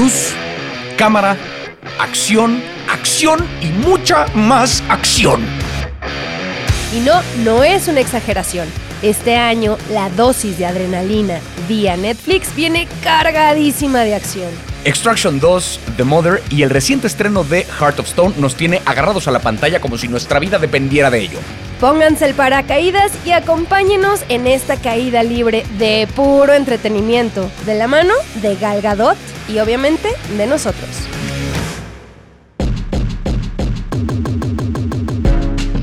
Luz, cámara, acción, acción y mucha más acción. Y no, no es una exageración. Este año la dosis de adrenalina vía Netflix viene cargadísima de acción. Extraction 2, The Mother y el reciente estreno de Heart of Stone nos tiene agarrados a la pantalla como si nuestra vida dependiera de ello. Pónganse el paracaídas y acompáñenos en esta caída libre de puro entretenimiento, de la mano de Gal Gadot y obviamente de nosotros.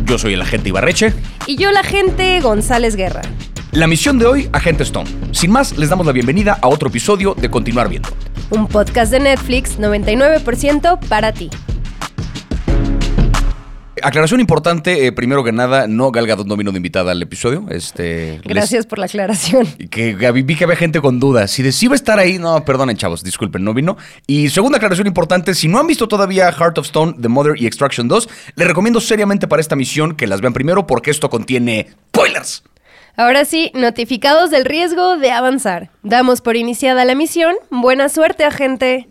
Yo soy el agente Ibarreche. Y yo la gente González Guerra. La misión de hoy, Agente Stone. Sin más, les damos la bienvenida a otro episodio de Continuar Viendo. Un podcast de Netflix 99% para ti. Aclaración importante, eh, primero que nada, no Gal Gadot no vino de invitada al episodio. Este, Gracias por la aclaración. que Gaby- vi que había gente con dudas. Si decía estar ahí, no, perdonen chavos, disculpen, no vino. Y segunda aclaración importante, si no han visto todavía Heart of Stone, The Mother y Extraction 2, les recomiendo seriamente para esta misión que las vean primero porque esto contiene spoilers. Ahora sí, notificados del riesgo de avanzar. Damos por iniciada la misión. Buena suerte, agente.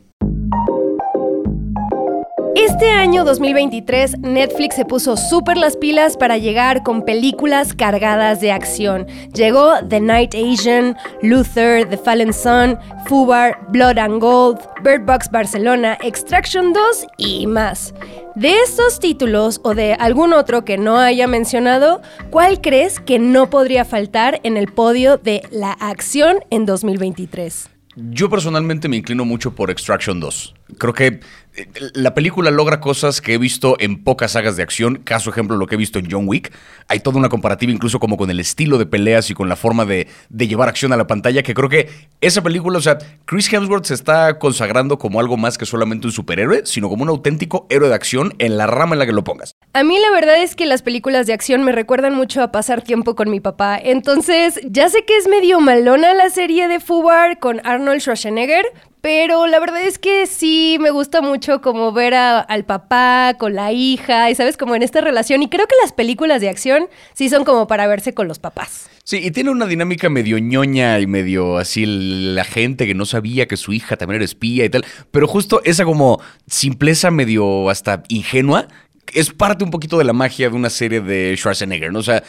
Este año 2023, Netflix se puso súper las pilas para llegar con películas cargadas de acción. Llegó The Night Asian, Luther, The Fallen Sun, Fubar, Blood and Gold, Bird Box Barcelona, Extraction 2 y más. De estos títulos o de algún otro que no haya mencionado, ¿cuál crees que no podría faltar en el podio de la acción en 2023? Yo personalmente me inclino mucho por Extraction 2. Creo que eh, la película logra cosas que he visto en pocas sagas de acción. Caso ejemplo, lo que he visto en John Wick. Hay toda una comparativa incluso como con el estilo de peleas y con la forma de, llevar acción a la pantalla. Que creo que esa película, o sea, Chris Hemsworth se está consagrando como algo más que solamente un superhéroe, sino como un auténtico héroe de acción en la rama en la que lo pongas. A mí la verdad es que las películas de acción me recuerdan mucho a pasar tiempo con mi papá. Entonces, ya sé que es medio malona la serie de Fubar con Arnold Schwarzenegger, pero la verdad es que sí me gusta mucho como ver a- al papá con la hija y sabes como en esta relación y creo que las películas de acción sí son como para verse con los papás. Sí, y tiene una dinámica medio ñoña y medio así la gente que no sabía que su hija también era espía y tal. Pero justo esa como simpleza medio hasta ingenua es parte un poquito de la magia de una serie de Schwarzenegger, ¿no? O sea,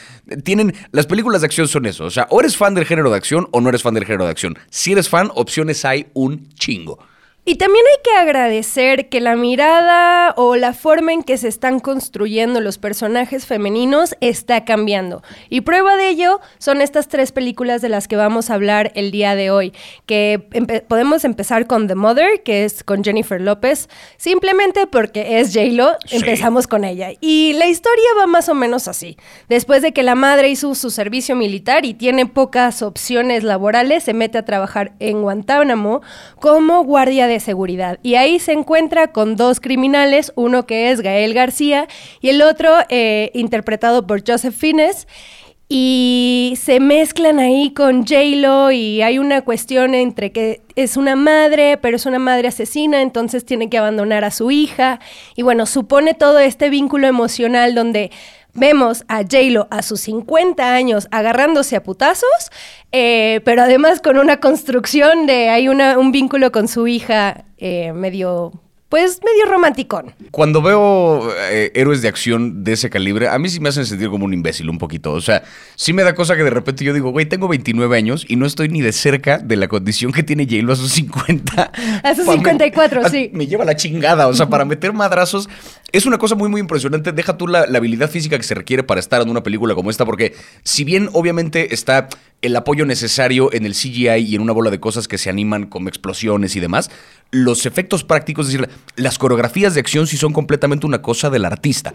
tienen. Las películas de acción son eso. O sea, o eres fan del género de acción o no eres fan del género de acción. Si eres fan, opciones hay un chingo. Y también hay que agradecer que la mirada o la forma en que se están construyendo los personajes femeninos está cambiando. Y prueba de ello son estas tres películas de las que vamos a hablar el día de hoy. Que empe- podemos empezar con The Mother, que es con Jennifer López, simplemente porque es J-Lo, Sí. empezamos con ella. Y la historia va más o menos así. Después de que la madre hizo su servicio militar y tiene pocas opciones laborales, se mete a trabajar en Guantánamo como guardia de seguridad. Y ahí se encuentra con dos criminales, uno que es Gael García y el otro eh, interpretado por Joseph Fiennes. Y se mezclan ahí con J-Lo y hay una cuestión entre que es una madre, pero es una madre asesina, entonces tiene que abandonar a su hija. Y bueno, supone todo este vínculo emocional donde vemos a J-Lo a sus 50 años agarrándose a putazos, eh, pero además con una construcción de, hay una, un vínculo con su hija eh, medio, pues medio romanticón. Cuando veo eh, héroes de acción de ese calibre, a mí sí me hacen sentir como un imbécil un poquito. O sea, sí me da cosa que de repente yo digo, güey, tengo 29 años y no estoy ni de cerca de la condición que tiene J-Lo a sus 50. A sus Pa- me- 54, a- sí. Me lleva la chingada. O sea, para meter madrazos es una cosa muy, muy impresionante. Deja tú la, la habilidad física que se requiere para estar en una película como esta, porque si bien obviamente está el apoyo necesario en el CGI y en una bola de cosas que se animan como explosiones y demás, los efectos prácticos, es decir, las coreografías de acción sí son completamente una cosa del artista.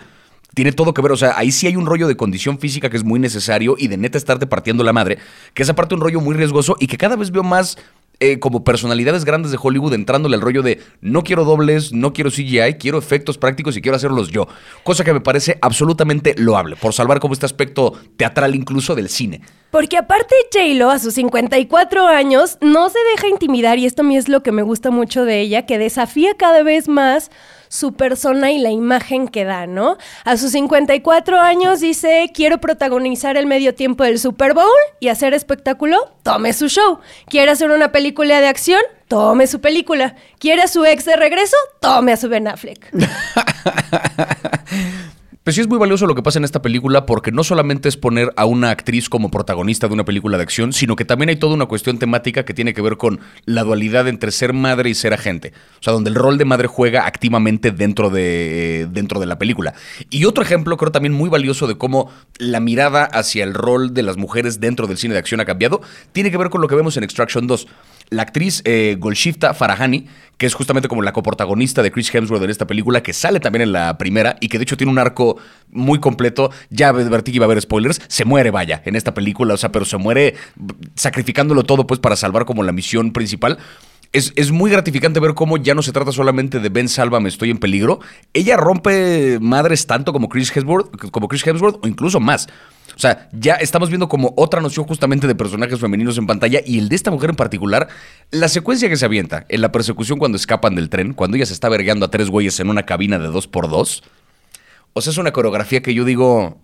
Tiene todo que ver, o sea, ahí sí hay un rollo de condición física que es muy necesario y de neta estarte partiendo la madre, que es aparte un rollo muy riesgoso y que cada vez veo más eh, como personalidades grandes de Hollywood entrándole al rollo de no quiero dobles, no quiero CGI, quiero efectos prácticos y quiero hacerlos yo. Cosa que me parece absolutamente loable, por salvar como este aspecto teatral incluso del cine. Porque aparte J-Lo a sus 54 años no se deja intimidar y esto a mí es lo que me gusta mucho de ella, que desafía cada vez más su persona y la imagen que da, ¿no? A sus 54 años dice, quiero protagonizar el medio tiempo del Super Bowl y hacer espectáculo, tome su show. ¿Quiere hacer una película de acción? Tome su película. ¿Quiere a su ex de regreso? Tome a su Ben Affleck. Pues sí es muy valioso lo que pasa en esta película porque no solamente es poner a una actriz como protagonista de una película de acción, sino que también hay toda una cuestión temática que tiene que ver con la dualidad entre ser madre y ser agente. O sea, donde el rol de madre juega activamente dentro de, dentro de la película. Y otro ejemplo, creo también muy valioso de cómo la mirada hacia el rol de las mujeres dentro del cine de acción ha cambiado, tiene que ver con lo que vemos en Extraction 2 la actriz eh, Golshifta Farahani, que es justamente como la coprotagonista de Chris Hemsworth en esta película, que sale también en la primera y que de hecho tiene un arco muy completo. Ya advertí que iba a haber spoilers. Se muere, vaya, en esta película, o sea, pero se muere sacrificándolo todo, pues, para salvar como la misión principal. Es, es, muy gratificante ver cómo ya no se trata solamente de Ben me estoy en peligro. Ella rompe madres tanto como Chris Hemsworth, como Chris Hemsworth o incluso más. O sea, ya estamos viendo como otra noción justamente de personajes femeninos en pantalla y el de esta mujer en particular, la secuencia que se avienta en la persecución cuando escapan del tren, cuando ella se está vergueando a tres güeyes en una cabina de dos por dos. O sea, es una coreografía que yo digo,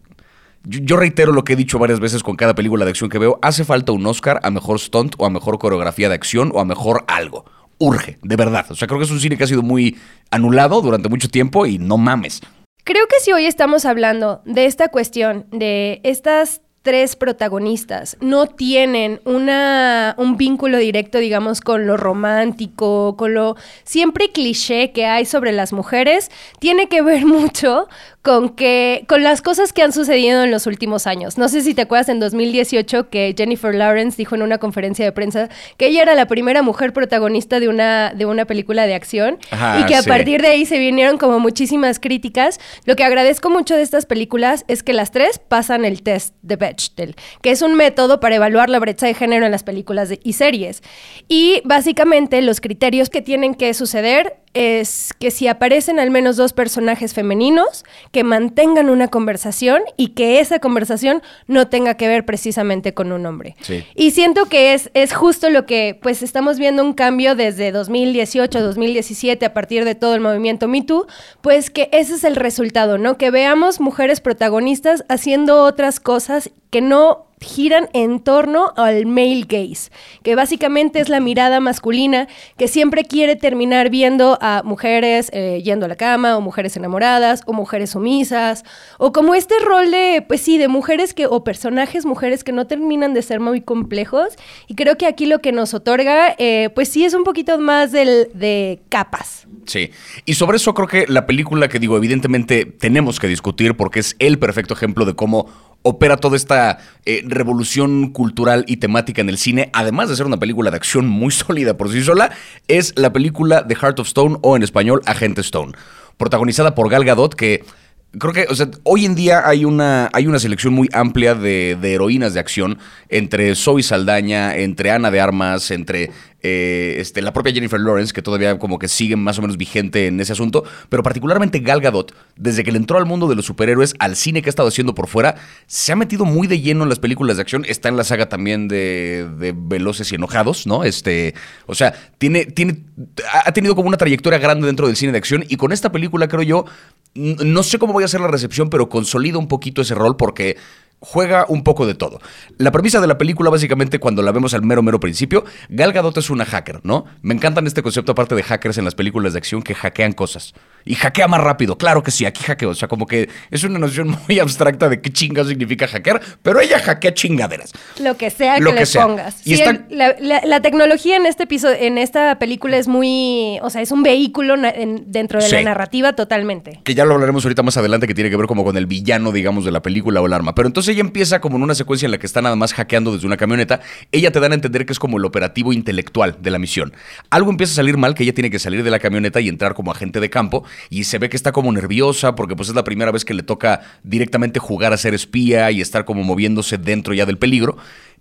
yo, reitero lo que he dicho varias veces con cada película de acción que veo, hace falta un Oscar a mejor stunt o a mejor coreografía de acción o a mejor algo. Urge, de verdad. O sea, creo que es un cine que ha sido muy anulado durante mucho tiempo y no mames. Creo que si hoy estamos hablando de esta cuestión, de estas tres protagonistas no tienen una, un vínculo directo, digamos, con lo romántico, con lo siempre cliché que hay sobre las mujeres, tiene que ver mucho con que con las cosas que han sucedido en los últimos años. No sé si te acuerdas en 2018 que Jennifer Lawrence dijo en una conferencia de prensa que ella era la primera mujer protagonista de una de una película de acción y que a partir de ahí se vinieron como muchísimas críticas. Lo que agradezco mucho de estas películas es que las tres pasan el test de Bechdel, que es un método para evaluar la brecha de género en las películas y series. Y básicamente los criterios que tienen que suceder es que si aparecen al menos dos personajes femeninos, que mantengan una conversación y que esa conversación no tenga que ver precisamente con un hombre. Y siento que es, es justo lo que, pues estamos viendo un cambio desde 2018, 2017, a partir de todo el movimiento Me Too, pues que ese es el resultado, ¿no? Que veamos mujeres protagonistas haciendo otras cosas que no giran en torno al male gaze, que básicamente es la mirada masculina que siempre quiere terminar viendo a mujeres eh, yendo a la cama, o mujeres enamoradas, o mujeres sumisas, o como este rol de, pues sí, de mujeres que, o personajes mujeres que no terminan de ser muy complejos, y creo que aquí lo que nos otorga, eh, pues sí, es un poquito más del, de capas. Sí, y sobre eso creo que la película que digo, evidentemente tenemos que discutir porque es el perfecto ejemplo de cómo opera toda esta eh, revolución cultural y temática en el cine, además de ser una película de acción muy sólida por sí sola, es la película The Heart of Stone o en español Agente Stone, protagonizada por Gal Gadot que creo que, o sea, hoy en día hay una, hay una selección muy amplia de, de, heroínas de acción entre Zoe Saldaña, entre Ana de Armas, entre eh, este, la propia Jennifer Lawrence, que todavía como que sigue más o menos vigente en ese asunto, pero particularmente Gal Gadot, desde que le entró al mundo de los superhéroes, al cine que ha estado haciendo por fuera, se ha metido muy de lleno en las películas de acción. Está en la saga también de, de Veloces y Enojados, ¿no? Este, o sea, tiene, tiene, ha tenido como una trayectoria grande dentro del cine de acción y con esta película creo yo no sé cómo voy a hacer la recepción, pero consolida un poquito ese rol porque juega un poco de todo. La premisa de la película, básicamente, cuando la vemos al mero, mero principio, Gal Gadot es una hacker, ¿no? Me encantan este concepto, aparte de hackers en las películas de acción, que hackean cosas. Y hackea más rápido. Claro que sí, aquí hackeo. O sea, como que es una noción muy abstracta de qué chinga significa hackear, pero ella hackea chingaderas. Lo que sea que le pongas. Y la, tecnología en este episodio, en esta película es muy, o sea, es un vehículo dentro de la narrativa totalmente. Que ya lo hablaremos ahorita más adelante, que tiene que ver como con el villano, digamos, de la película o el arma. Pero entonces ella empieza como en una secuencia en la que está nada más hackeando desde una camioneta. Ella te dan a entender que es como el operativo intelectual de la misión. Algo empieza a salir mal, que ella tiene que salir de la camioneta y entrar como agente de campo. Y se ve que está como nerviosa porque pues es la primera vez que le toca directamente jugar a ser espía y estar como moviéndose dentro ya del peligro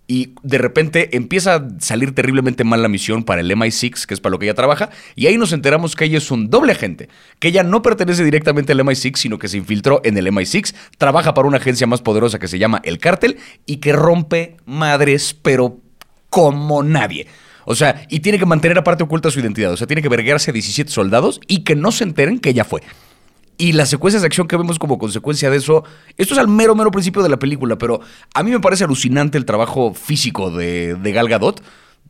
y de repente empieza a salir terriblemente mal la misión para el MI6, que es para lo que ella trabaja, y ahí nos enteramos que ella es un doble agente, que ella no pertenece directamente al MI6, sino que se infiltró en el MI6, trabaja para una agencia más poderosa que se llama El Cártel y que rompe madres, pero como nadie. O sea, y tiene que mantener aparte oculta su identidad. O sea, tiene que verguearse a 17 soldados y que no se enteren que ella fue. Y las secuencias de acción que vemos como consecuencia de eso, esto es al mero, mero principio de la película, pero a mí me parece alucinante el trabajo físico de, de Gal Gadot.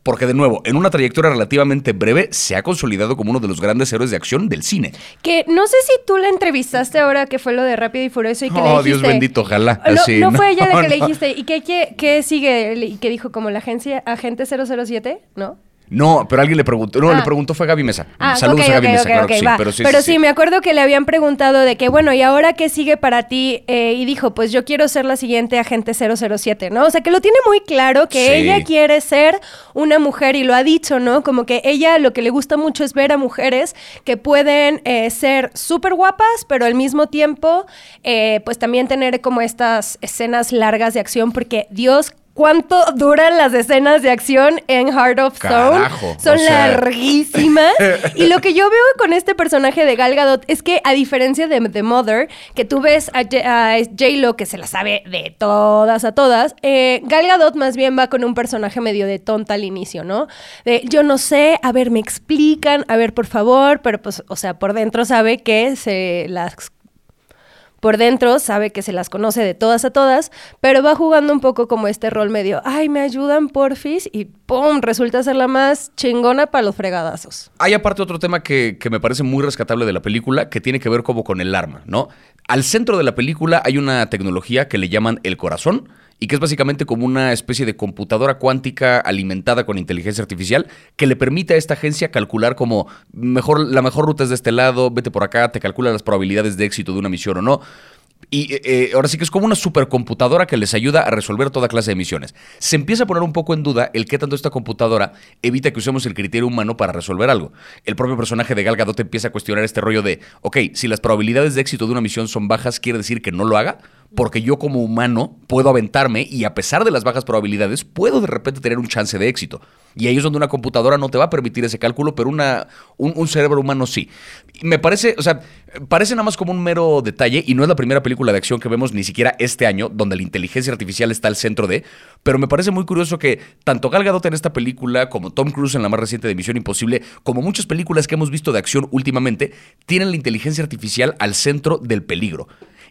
Porque, de nuevo, en una trayectoria relativamente breve, se ha consolidado como uno de los grandes héroes de acción del cine. Que no sé si tú la entrevistaste ahora que fue lo de Rápido y Furioso y que le Oh, dijiste... Dios bendito, ojalá. No, fue ella la que le dijiste. ¿Y qué, qué, qué sigue? Y que dijo como la agencia Agente 007, ¿no? No, pero alguien le preguntó. No, Ah. le preguntó fue Gaby Mesa. Ah, Saludos a Gaby Mesa, claro que sí. Pero sí, sí, sí. me acuerdo que le habían preguntado de que, bueno, ¿y ahora qué sigue para ti? Eh, y dijo, pues yo quiero ser la siguiente agente 007, ¿no? O sea, que lo tiene muy claro que ella quiere ser una mujer y lo ha dicho, ¿no? Como que ella lo que le gusta mucho es ver a mujeres que pueden eh, ser súper guapas, pero al mismo tiempo, eh, pues también tener como estas escenas largas de acción, porque Dios... ¿Cuánto duran las escenas de acción en Heart of Stone? Carajo, Son o sea- larguísimas. y lo que yo veo con este personaje de Gal Gadot es que, a diferencia de The Mother, que tú ves a, J- a J-Lo, que se la sabe de todas a todas, eh, Gal Gadot más bien va con un personaje medio de tonta al inicio, ¿no? De yo no sé, a ver, me explican, a ver, por favor, pero pues, o sea, por dentro sabe que se las por dentro sabe que se las conoce de todas a todas, pero va jugando un poco como este rol medio, ay, me ayudan porfis, y ¡pum! Resulta ser la más chingona para los fregadazos. Hay aparte otro tema que, que me parece muy rescatable de la película, que tiene que ver como con el arma, ¿no? Al centro de la película hay una tecnología que le llaman el corazón, y que es básicamente como una especie de computadora cuántica alimentada con inteligencia artificial que le permite a esta agencia calcular como mejor, la mejor ruta es de este lado, vete por acá, te calcula las probabilidades de éxito de una misión o no. Y eh, eh, ahora sí que es como una supercomputadora que les ayuda a resolver toda clase de misiones. Se empieza a poner un poco en duda el qué tanto esta computadora evita que usemos el criterio humano para resolver algo. El propio personaje de Gal Gadot empieza a cuestionar este rollo de, ok, si las probabilidades de éxito de una misión son bajas, ¿quiere decir que no lo haga? Porque yo como humano puedo aventarme y a pesar de las bajas probabilidades, puedo de repente tener un chance de éxito. Y ahí es donde una computadora no te va a permitir ese cálculo, pero una, un, cerebro humano sí. Me parece, o sea, parece nada más como un mero detalle y no es la primera película de acción que vemos ni siquiera este año donde la inteligencia artificial está al centro de, pero me parece muy curioso que tanto Gal Gadot en esta película como Tom Cruise en la más reciente de Misión Imposible, como muchas películas que hemos visto de acción últimamente, tienen la inteligencia artificial al centro del peligro.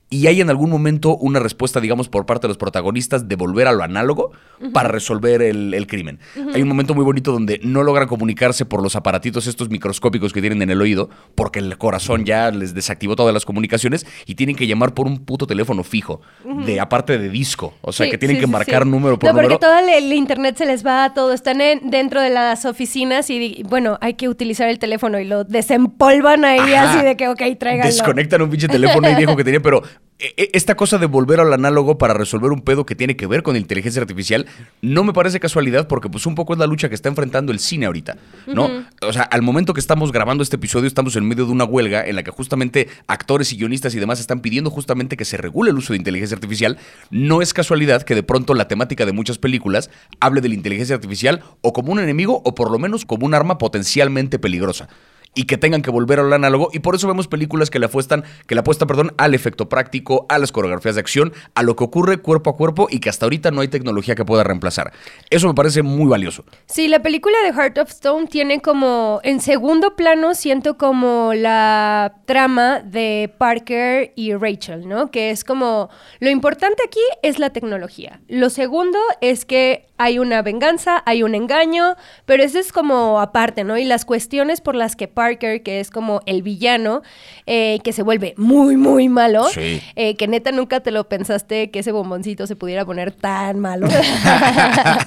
Y hay en algún momento una respuesta, digamos, por parte de los protagonistas de volver a lo análogo para resolver el, el crimen. Hay un momento muy bonito donde no logran comunicarse por los aparatitos estos microscópicos que tienen en el oído, porque el corazón ya les desactivó todas las comunicaciones y tienen que llamar por un puto teléfono fijo, de aparte de disco. O sea, Sí, que tienen sí, que marcar sí. número por no, número. porque todo el, el internet se les va a todo. Están en- dentro de las oficinas y, bueno, hay que utilizar el teléfono y lo desempolvan ahí Ajá. así de que, ok, tráiganlo. Desconectan un pinche teléfono ahí viejo que tenía, pero esta cosa de volver al análogo para resolver un pedo que tiene que ver con inteligencia artificial no me parece casualidad porque pues un poco es la lucha que está enfrentando el cine ahorita, ¿no? O sea, al momento que estamos grabando este episodio estamos en medio de una huelga en la que justamente actores y guionistas y demás están pidiendo justamente que se regule el uso de inteligencia artificial. No es casualidad que de pronto la temática de muchas películas hable de la inteligencia artificial o como un enemigo o por lo menos como un arma potencialmente peligrosa y que tengan que volver al análogo y por eso vemos películas que le apuestan, que le apuestan, perdón, al efecto práctico, a las coreografías de acción, a lo que ocurre cuerpo a cuerpo y que hasta ahorita no hay tecnología que pueda reemplazar. Eso me parece muy valioso. Sí, la película de Heart of Stone tiene como, en segundo plano, siento como la trama de Parker y Rachel, ¿no? Que es como, lo importante aquí es la tecnología. Lo segundo es que hay una venganza, hay un engaño, pero eso es como aparte, ¿no? Y las cuestiones por las que Parker, que es como el villano, eh, que se vuelve muy, muy malo, Sí. eh, que neta nunca te lo pensaste que ese bomboncito se pudiera poner tan malo.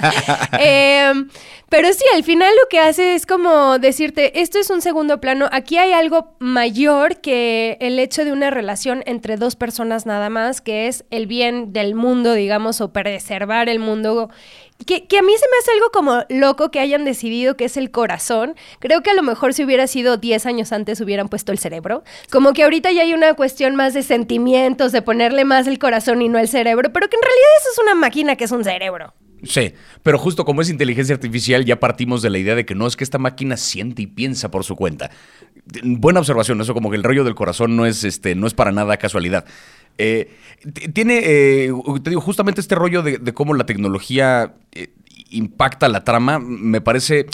Em, pero sí, al final lo que hace es como decirte, esto es un segundo plano, aquí hay algo mayor que el hecho de una relación entre dos personas nada más, que es el bien del mundo, digamos, o preservar el mundo. Que, a mí se me hace algo como loco que hayan decidido que es el corazón. Creo que a lo mejor si hubiera sido 10 años antes hubieran puesto el cerebro. Como que ahorita ya hay una cuestión más de sentimientos, de ponerle más el corazón y no el cerebro, pero que en realidad eso es una máquina que es un cerebro. Sí, pero justo como es inteligencia artificial, ya partimos de la idea de que no es que esta máquina siente y piensa por su cuenta. Buena observación, eso como que el rollo del corazón no es, este, no es para nada casualidad. Eh, tiene, eh, te digo, justamente este rollo de, de cómo la tecnología eh, impacta la trama, me parece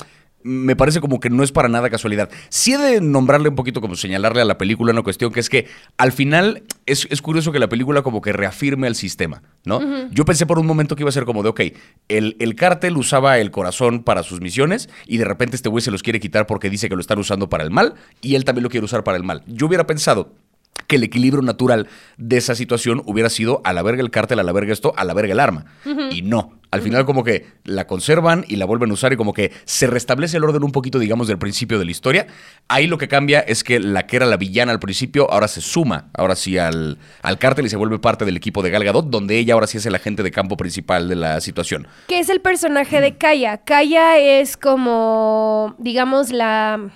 me parece como que no es para nada casualidad. Sí he de nombrarle un poquito, como señalarle a la película una cuestión, que es que al final es, es curioso que la película como que reafirme el sistema, ¿no? Yo pensé por un momento que iba a ser como de, ok, el, el cártel usaba el corazón para sus misiones y de repente este güey se los quiere quitar porque dice que lo están usando para el mal y él también lo quiere usar para el mal. Yo hubiera pensado que el equilibrio natural de esa situación hubiera sido a la verga el cártel, a la verga esto, a la verga el arma. Y no. Al final como que la conservan y la vuelven a usar y como que se restablece el orden un poquito, digamos, del principio de la historia. Ahí lo que cambia es que la que era la villana al principio ahora se suma, ahora sí, al, al cártel y se vuelve parte del equipo de Gal Gadot, donde ella ahora sí es el agente de campo principal de la situación. Que es el personaje de Kaya. Kaya es como, digamos, la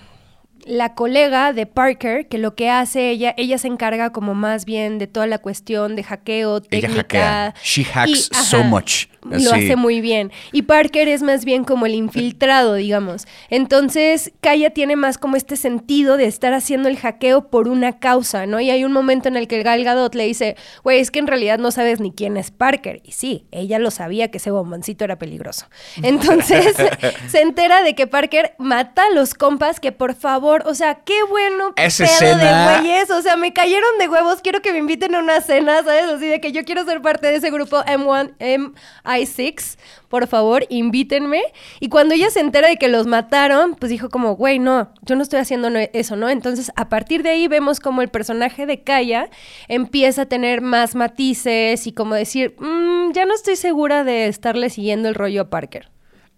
la colega de Parker, que lo que hace ella, ella se encarga como más bien de toda la cuestión de hackeo, técnica. Ella hackea. She hacks so much. Lo Sí. hace muy bien. Y Parker es más bien como el infiltrado, digamos. Entonces, Kaya tiene más como este sentido de estar haciendo el hackeo por una causa, ¿no? Y hay un momento en el que el Gal Gadot le dice, güey, es que en realidad no sabes ni quién es Parker. Y sí, ella lo sabía que ese bomboncito era peligroso. Entonces, se entera de que Parker mata a los compas que por favor, o sea, qué bueno Esa pedo escena- de güeyes, o sea, me cayeron de huevos, quiero que me inviten a una cena, ¿sabes? Así de que yo quiero ser parte de ese grupo M1, MI6, por favor, invítenme. Y cuando ella se entera de que los mataron, pues dijo como, güey, no, yo no estoy haciendo eso, ¿no? Entonces, a partir de ahí vemos como el personaje de Kaya empieza a tener más matices y como decir, "Mm, ya no estoy segura de estarle siguiendo el rollo a Parker.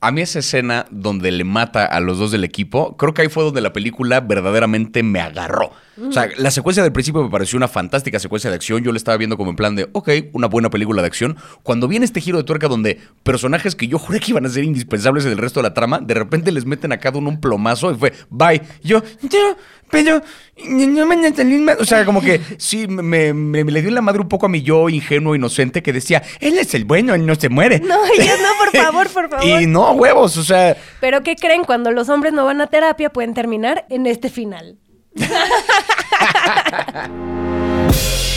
A mí esa escena donde le mata a los dos del equipo, creo que ahí fue donde la película verdaderamente me agarró. O sea, la secuencia del principio me pareció una fantástica secuencia de acción. Yo la estaba viendo como en plan de, ok, una buena película de acción. Cuando viene este giro de tuerca donde personajes que yo juré que iban a ser indispensables en el resto de la trama, de repente les meten a cada uno un plomazo y fue, bye. Yo, yo, pero, no me entendí más". O sea, como que sí, me, me- me le dio la madre un poco a mi yo ingenuo, inocente, que decía, él es el bueno, él no se muere. No, ellos no, por favor, por favor. Y no, huevos, o sea, Pero ¿qué creen? Cuando los hombres no van a terapia pueden terminar en este final.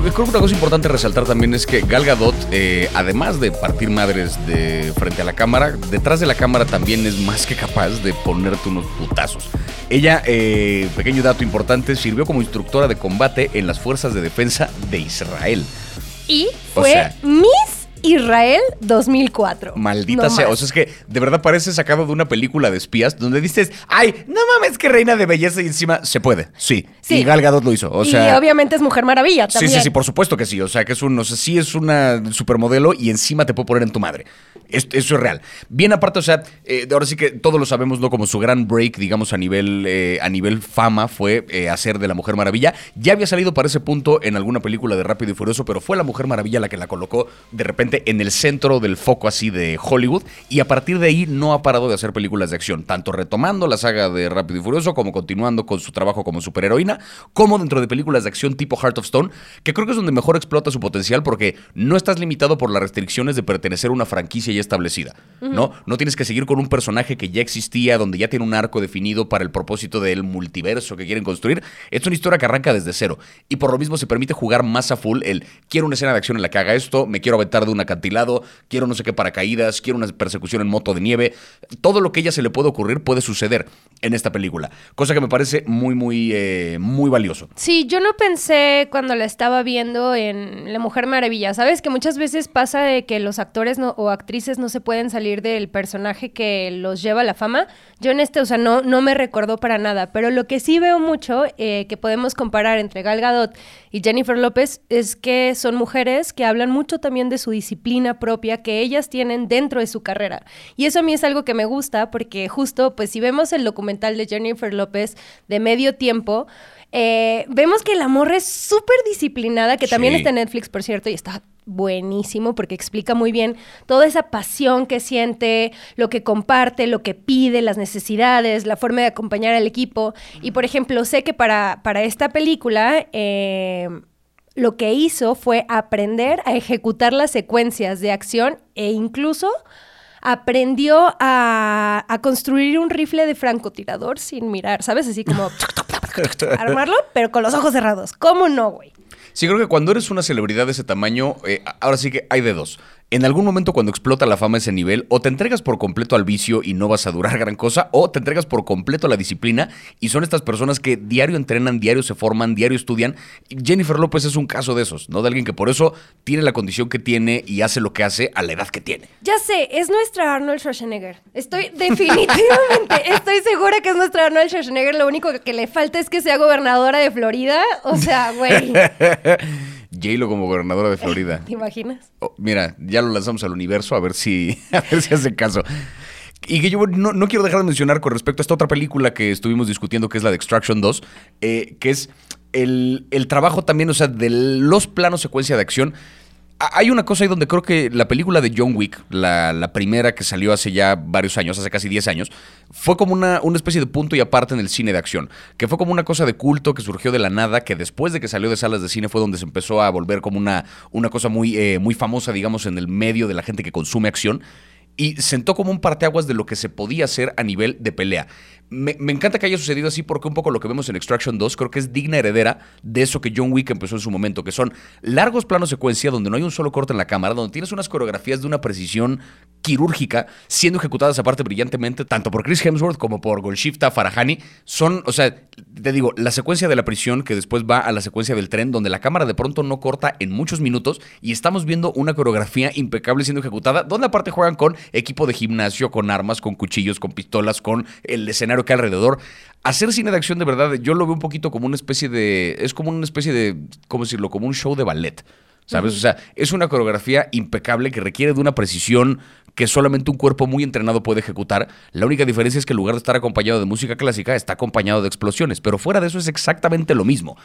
Creo que una cosa importante resaltar también es que Gal Gadot, eh, además de partir madres de frente a la cámara, detrás de la cámara también es más que capaz de ponerte unos putazos. Ella, eh, pequeño dato importante, sirvió como instructora de combate en las fuerzas de defensa de Israel. Y O fue sea- Miss Israel 2004. Maldita No sea. más. O sea, es que de verdad parece sacado de una película de espías donde dices, ay, no mames, que reina de belleza y encima se puede. Sí. Sí. Y Gal Gadot lo hizo. O y sea, obviamente es Mujer Maravilla Sí, también. sí, sí, por supuesto que sí. O sea, que es un, o sea, sí es una supermodelo y encima te puedo poner en tu madre. Es- eso es real. Bien aparte, o sea, eh, ahora sí que todos lo sabemos, ¿no? Como su gran break, digamos, a nivel, eh, a nivel fama fue eh, hacer de la Mujer Maravilla. Ya había salido para ese punto en alguna película de Rápido y Furioso, pero fue la Mujer Maravilla la que la colocó de repente en el centro del foco así de Hollywood. Y a partir de ahí no ha parado de hacer películas de acción, tanto retomando la saga de Rápido y Furioso, como continuando con su trabajo como superheroína, como dentro de películas de acción tipo Heart of Stone, que creo que es donde mejor explota su potencial porque no estás limitado por las restricciones de pertenecer a una franquicia ya establecida, ¿no? No tienes que seguir con un personaje que ya existía, donde ya tiene un arco definido para el propósito del multiverso que quieren construir. Es una historia que arranca desde cero y por lo mismo se permite jugar más a full el quiero una escena de acción en la que haga esto, me quiero aventar de un acantilado, quiero no sé qué paracaídas, quiero una persecución en moto de nieve. Todo lo que a ella se le puede ocurrir puede suceder en esta película, cosa que me parece muy, muy, eh, muy valioso. Sí, yo no pensé cuando la estaba viendo en La Mujer Maravilla. Sabes que muchas veces pasa de que los actores o actrices no se pueden salir del personaje que los lleva a la fama. Yo en este, o sea, no, no me recordó para nada. Pero lo que sí veo mucho eh, que podemos comparar entre Gal Gadot y Jennifer López es que son mujeres que hablan mucho también de su disciplina propia que ellas tienen dentro de su carrera. Y eso a mí es algo que me gusta porque justo, pues si vemos el documental de Jennifer López de medio tiempo, eh, vemos que la morra es súper disciplinada, que también está en Netflix, por cierto, y está buenísimo porque explica muy bien toda esa pasión que siente, lo que comparte, lo que pide, las necesidades, la forma de acompañar al equipo. Y por ejemplo, sé que para, para esta película eh, lo que hizo fue aprender a ejecutar las secuencias de acción e incluso aprendió a, a construir un rifle de francotirador sin mirar, ¿sabes? Así como armarlo, pero con los ojos cerrados. ¿Cómo no, güey? Sí, creo que cuando eres una celebridad de ese tamaño, eh, ahora sí que hay de dos. En algún momento cuando explota la fama a ese nivel, o te entregas por completo al vicio y no vas a durar gran cosa, o te entregas por completo a la disciplina y son estas personas que diario entrenan, diario se forman, diario estudian. Jennifer López es un caso de esos, ¿no? De alguien que por eso tiene la condición que tiene y hace lo que hace a la edad que tiene. Ya sé, es nuestra Arnold Schwarzenegger. Estoy definitivamente, estoy segura que es nuestra Arnold Schwarzenegger. Lo único que le falta es que sea gobernadora de Florida. O sea, güey. J-Lo como gobernadora de Florida. ¿Te imaginas? Oh, mira, ya lo lanzamos al universo a ver si, a ver si hace caso. Y que yo no, quiero dejar de mencionar con respecto a esta otra película que estuvimos discutiendo, que es la de Extraction 2, eh, que es el, el, trabajo también, o sea, de los planos secuencia de acción hay una cosa ahí donde creo que la película de John Wick, la, primera que salió hace ya varios años, hace casi 10 años, fue como una, una, especie de punto y aparte en el cine de acción. Que fue como una cosa de culto que surgió de la nada, que después de que salió de salas de cine fue donde se empezó a volver como una, una cosa muy, eh, muy famosa, digamos, en el medio de la gente que consume acción y sentó como un parteaguas de lo que se podía hacer a nivel de pelea me, encanta que haya sucedido así porque un poco lo que vemos en Extraction 2 creo que es digna heredera de eso que John Wick empezó en su momento, que son largos planos secuencia donde no hay un solo corte en la cámara, donde tienes unas coreografías de una precisión quirúrgica siendo ejecutadas aparte brillantemente, tanto por Chris Hemsworth como por Golshifta Farahani. Son, o sea, te digo, la secuencia de la prisión que después va a la secuencia del tren, donde la cámara de pronto no corta en muchos minutos y estamos viendo una coreografía impecable siendo ejecutada, donde aparte juegan con equipo de gimnasio, con armas, con cuchillos, con pistolas, con el escenario que alrededor. Hacer cine de acción de verdad, yo lo veo un poquito como una especie de. Es como una especie de. ¿Cómo decirlo? Como un show de ballet. ¿Sabes? O sea, es una coreografía impecable que requiere de una precisión que solamente un cuerpo muy entrenado puede ejecutar. La única diferencia es que en lugar de estar acompañado de música clásica, está acompañado de explosiones. Pero fuera de eso es exactamente lo mismo.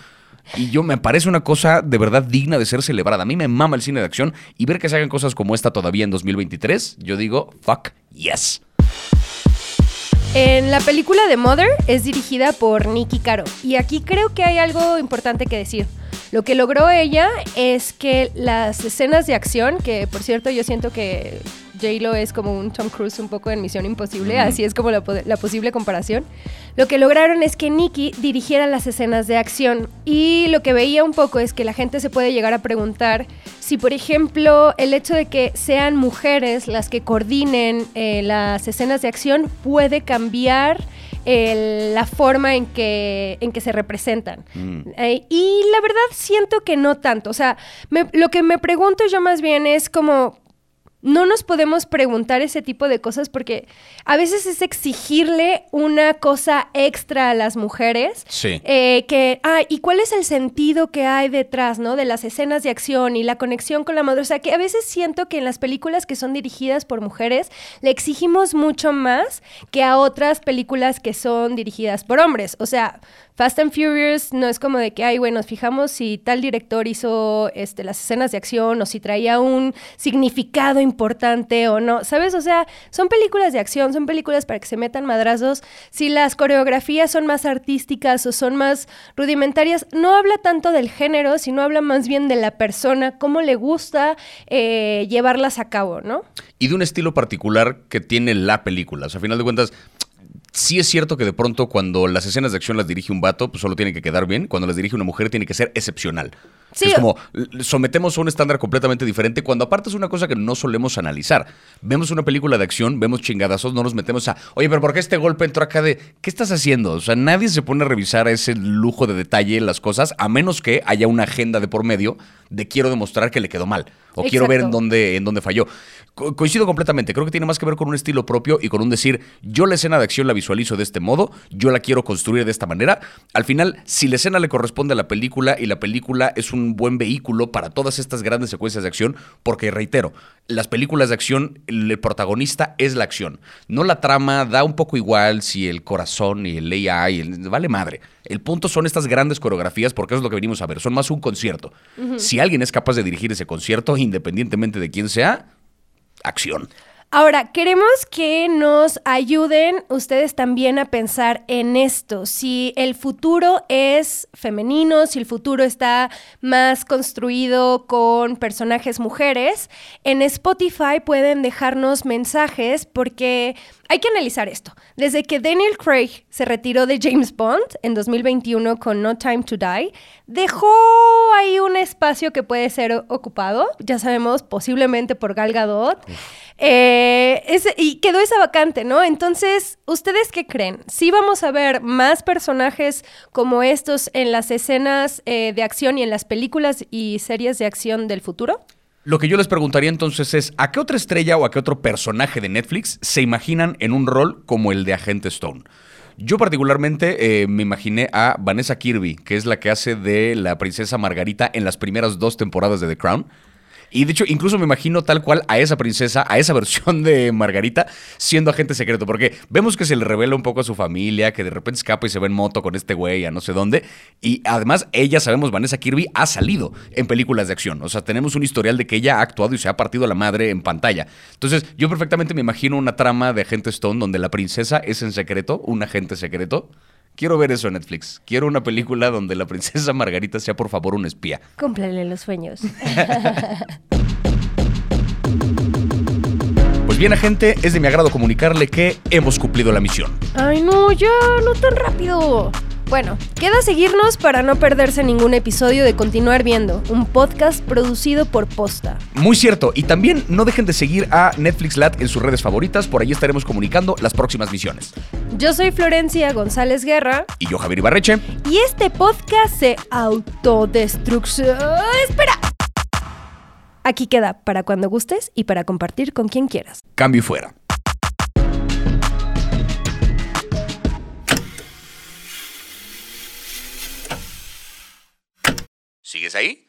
Y yo me parece una cosa de verdad digna de ser celebrada. A mí me mama el cine de acción y ver que se hagan cosas como esta todavía en 2023, yo digo, fuck yes. En la película de Mother es dirigida por Nikki Caro y aquí creo que hay algo importante que decir. Lo que logró ella es que las escenas de acción, que por cierto yo siento que J-Lo es como un Tom Cruise un poco en Misión Imposible, así es como la, posible comparación. Lo que lograron es que Nikki dirigiera las escenas de acción y lo que veía un poco es que la gente se puede llegar a preguntar si, por ejemplo, el hecho de que sean mujeres las que coordinen eh, las escenas de acción puede cambiar la forma en que, en que se representan. Mm. Eh, y la verdad siento que no tanto. O sea, lo que me pregunto yo más bien es como, no nos podemos preguntar ese tipo de cosas porque a veces es exigirle una cosa extra a las mujeres. Sí. Eh, que, ah, ¿y cuál es el sentido que hay detrás, ¿no? De las escenas de acción y la conexión con la madre. O sea, que a veces siento que en las películas que son dirigidas por mujeres le exigimos mucho más que a otras películas que son dirigidas por hombres. O sea, Fast and Furious no es como de que, ay, bueno, nos fijamos si tal director hizo este, las escenas de acción o si traía un significado importante o no, ¿sabes? O sea, son películas de acción, son películas para que se metan madrazos. Si las coreografías son más artísticas o son más rudimentarias, no habla tanto del género, sino habla más bien de la persona, cómo le gusta eh, llevarlas a cabo, ¿no? Y de un estilo particular que tiene la película. O sea, a final de cuentas, Sí es cierto que de pronto cuando las escenas de acción las dirige un vato, pues solo tiene que quedar bien. Cuando las dirige una mujer tiene que ser excepcional. Es como sometemos a un estándar completamente diferente cuando aparte es una cosa que no solemos analizar. Vemos una película de acción, vemos chingadazos, no nos metemos a, oye, pero ¿por qué este golpe entró acá de, ¿qué estás haciendo? O sea, nadie se pone a revisar ese lujo de detalle en las cosas, a menos que haya una agenda de por medio de quiero demostrar que le quedó mal o quiero ver en dónde, en dónde falló. coincido completamente, creo que tiene más que ver con un estilo propio y con un decir, yo la escena de acción la visualizo de este modo, yo la quiero construir de esta manera. Al final, si la escena le corresponde a la película y la película es un buen vehículo para todas estas grandes secuencias de acción, porque reitero, las películas de acción, el protagonista es la acción. No la trama, da un poco igual si el corazón y el AI, vale madre. El punto son estas grandes coreografías porque eso es lo que venimos a ver. Son más un concierto. Si alguien es capaz de dirigir ese concierto, independientemente de quién sea, acción. Ahora, queremos que nos ayuden ustedes también a pensar en esto. Si el futuro es femenino, si el futuro está más construido con personajes mujeres, en Spotify pueden dejarnos mensajes porque hay que analizar esto. Desde que Daniel Craig se retiró de James Bond en 2021 con No Time to Die, dejó ahí un espacio que puede ser ocupado, ya sabemos, posiblemente por Gal Gadot. Eh, y quedó esa vacante, ¿no? Entonces, ¿ustedes qué creen? ¿Sí vamos a ver más personajes como estos en las escenas eh, de acción y en las películas y series de acción del futuro? Lo que yo les preguntaría entonces es, ¿a qué otra estrella o a qué otro personaje de Netflix se imaginan en un rol como el de Agente Stone? Yo particularmente eh, me imaginé a Vanessa Kirby, que es la que hace de la princesa Margarita en las primeras dos temporadas de The Crown. Y de hecho, incluso me imagino tal cual a esa princesa, a esa versión de Margarita, siendo agente secreto. Porque vemos que se le revela un poco a su familia, que de repente escapa y se ve en moto con este güey a no sé dónde. Y además, ella, sabemos, Vanessa Kirby ha salido en películas de acción. O sea, tenemos un historial de que ella ha actuado y se ha partido la madre en pantalla. Entonces, yo perfectamente me imagino una trama de Agente Stone donde la princesa es en secreto, un agente secreto. Quiero ver eso en Netflix. Quiero una película donde la princesa Margarita sea por favor un espía. Cúmplele los sueños. Pues bien, gente, es de mi agrado comunicarle que hemos cumplido la misión. Ay, no, ya, no tan rápido. Bueno, queda seguirnos para no perderse ningún episodio de Continuar Viendo, un podcast producido por Posta. Muy cierto, y también no dejen de seguir a Netflix Lat en sus redes favoritas, por ahí estaremos comunicando las próximas misiones. Yo soy Florencia González Guerra. Y yo Javier Ibarreche. Y este podcast se autodestrucción. ¡Espera! Aquí queda para cuando gustes y para compartir con quien quieras. Cambio y fuera. ¿Sigues ahí?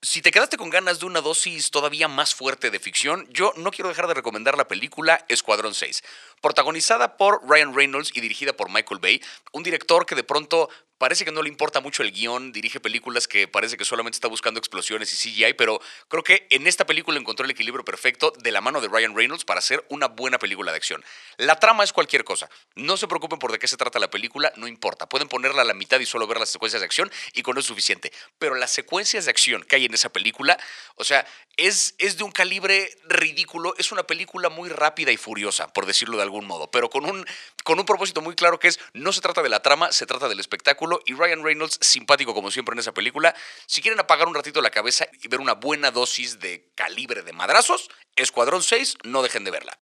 Si te quedaste con ganas de una dosis todavía más fuerte de ficción, yo no quiero dejar de recomendar la película Escuadrón 6, protagonizada por Ryan Reynolds y dirigida por Michael Bay, un director que de pronto Parece que no le importa mucho el guion, dirige películas que parece que solamente está buscando explosiones y CGI, pero creo que en esta película encontró el equilibrio perfecto de la mano de Ryan Reynolds para hacer una buena película de acción. La trama es cualquier cosa. No se preocupen por de qué se trata la película, no importa. Pueden ponerla a la mitad y solo ver las secuencias de acción y con eso es suficiente. Pero las secuencias de acción que hay en esa película, o sea, es, es de un calibre ridículo. Es una película muy rápida y furiosa, por decirlo de algún modo, pero con un, con un propósito muy claro que es, no se trata de la trama, se trata del espectáculo y Ryan Reynolds, simpático como siempre en esa película. Si quieren apagar un ratito la cabeza y ver una buena dosis de calibre de madrazos, Escuadrón 6, no dejen de verla.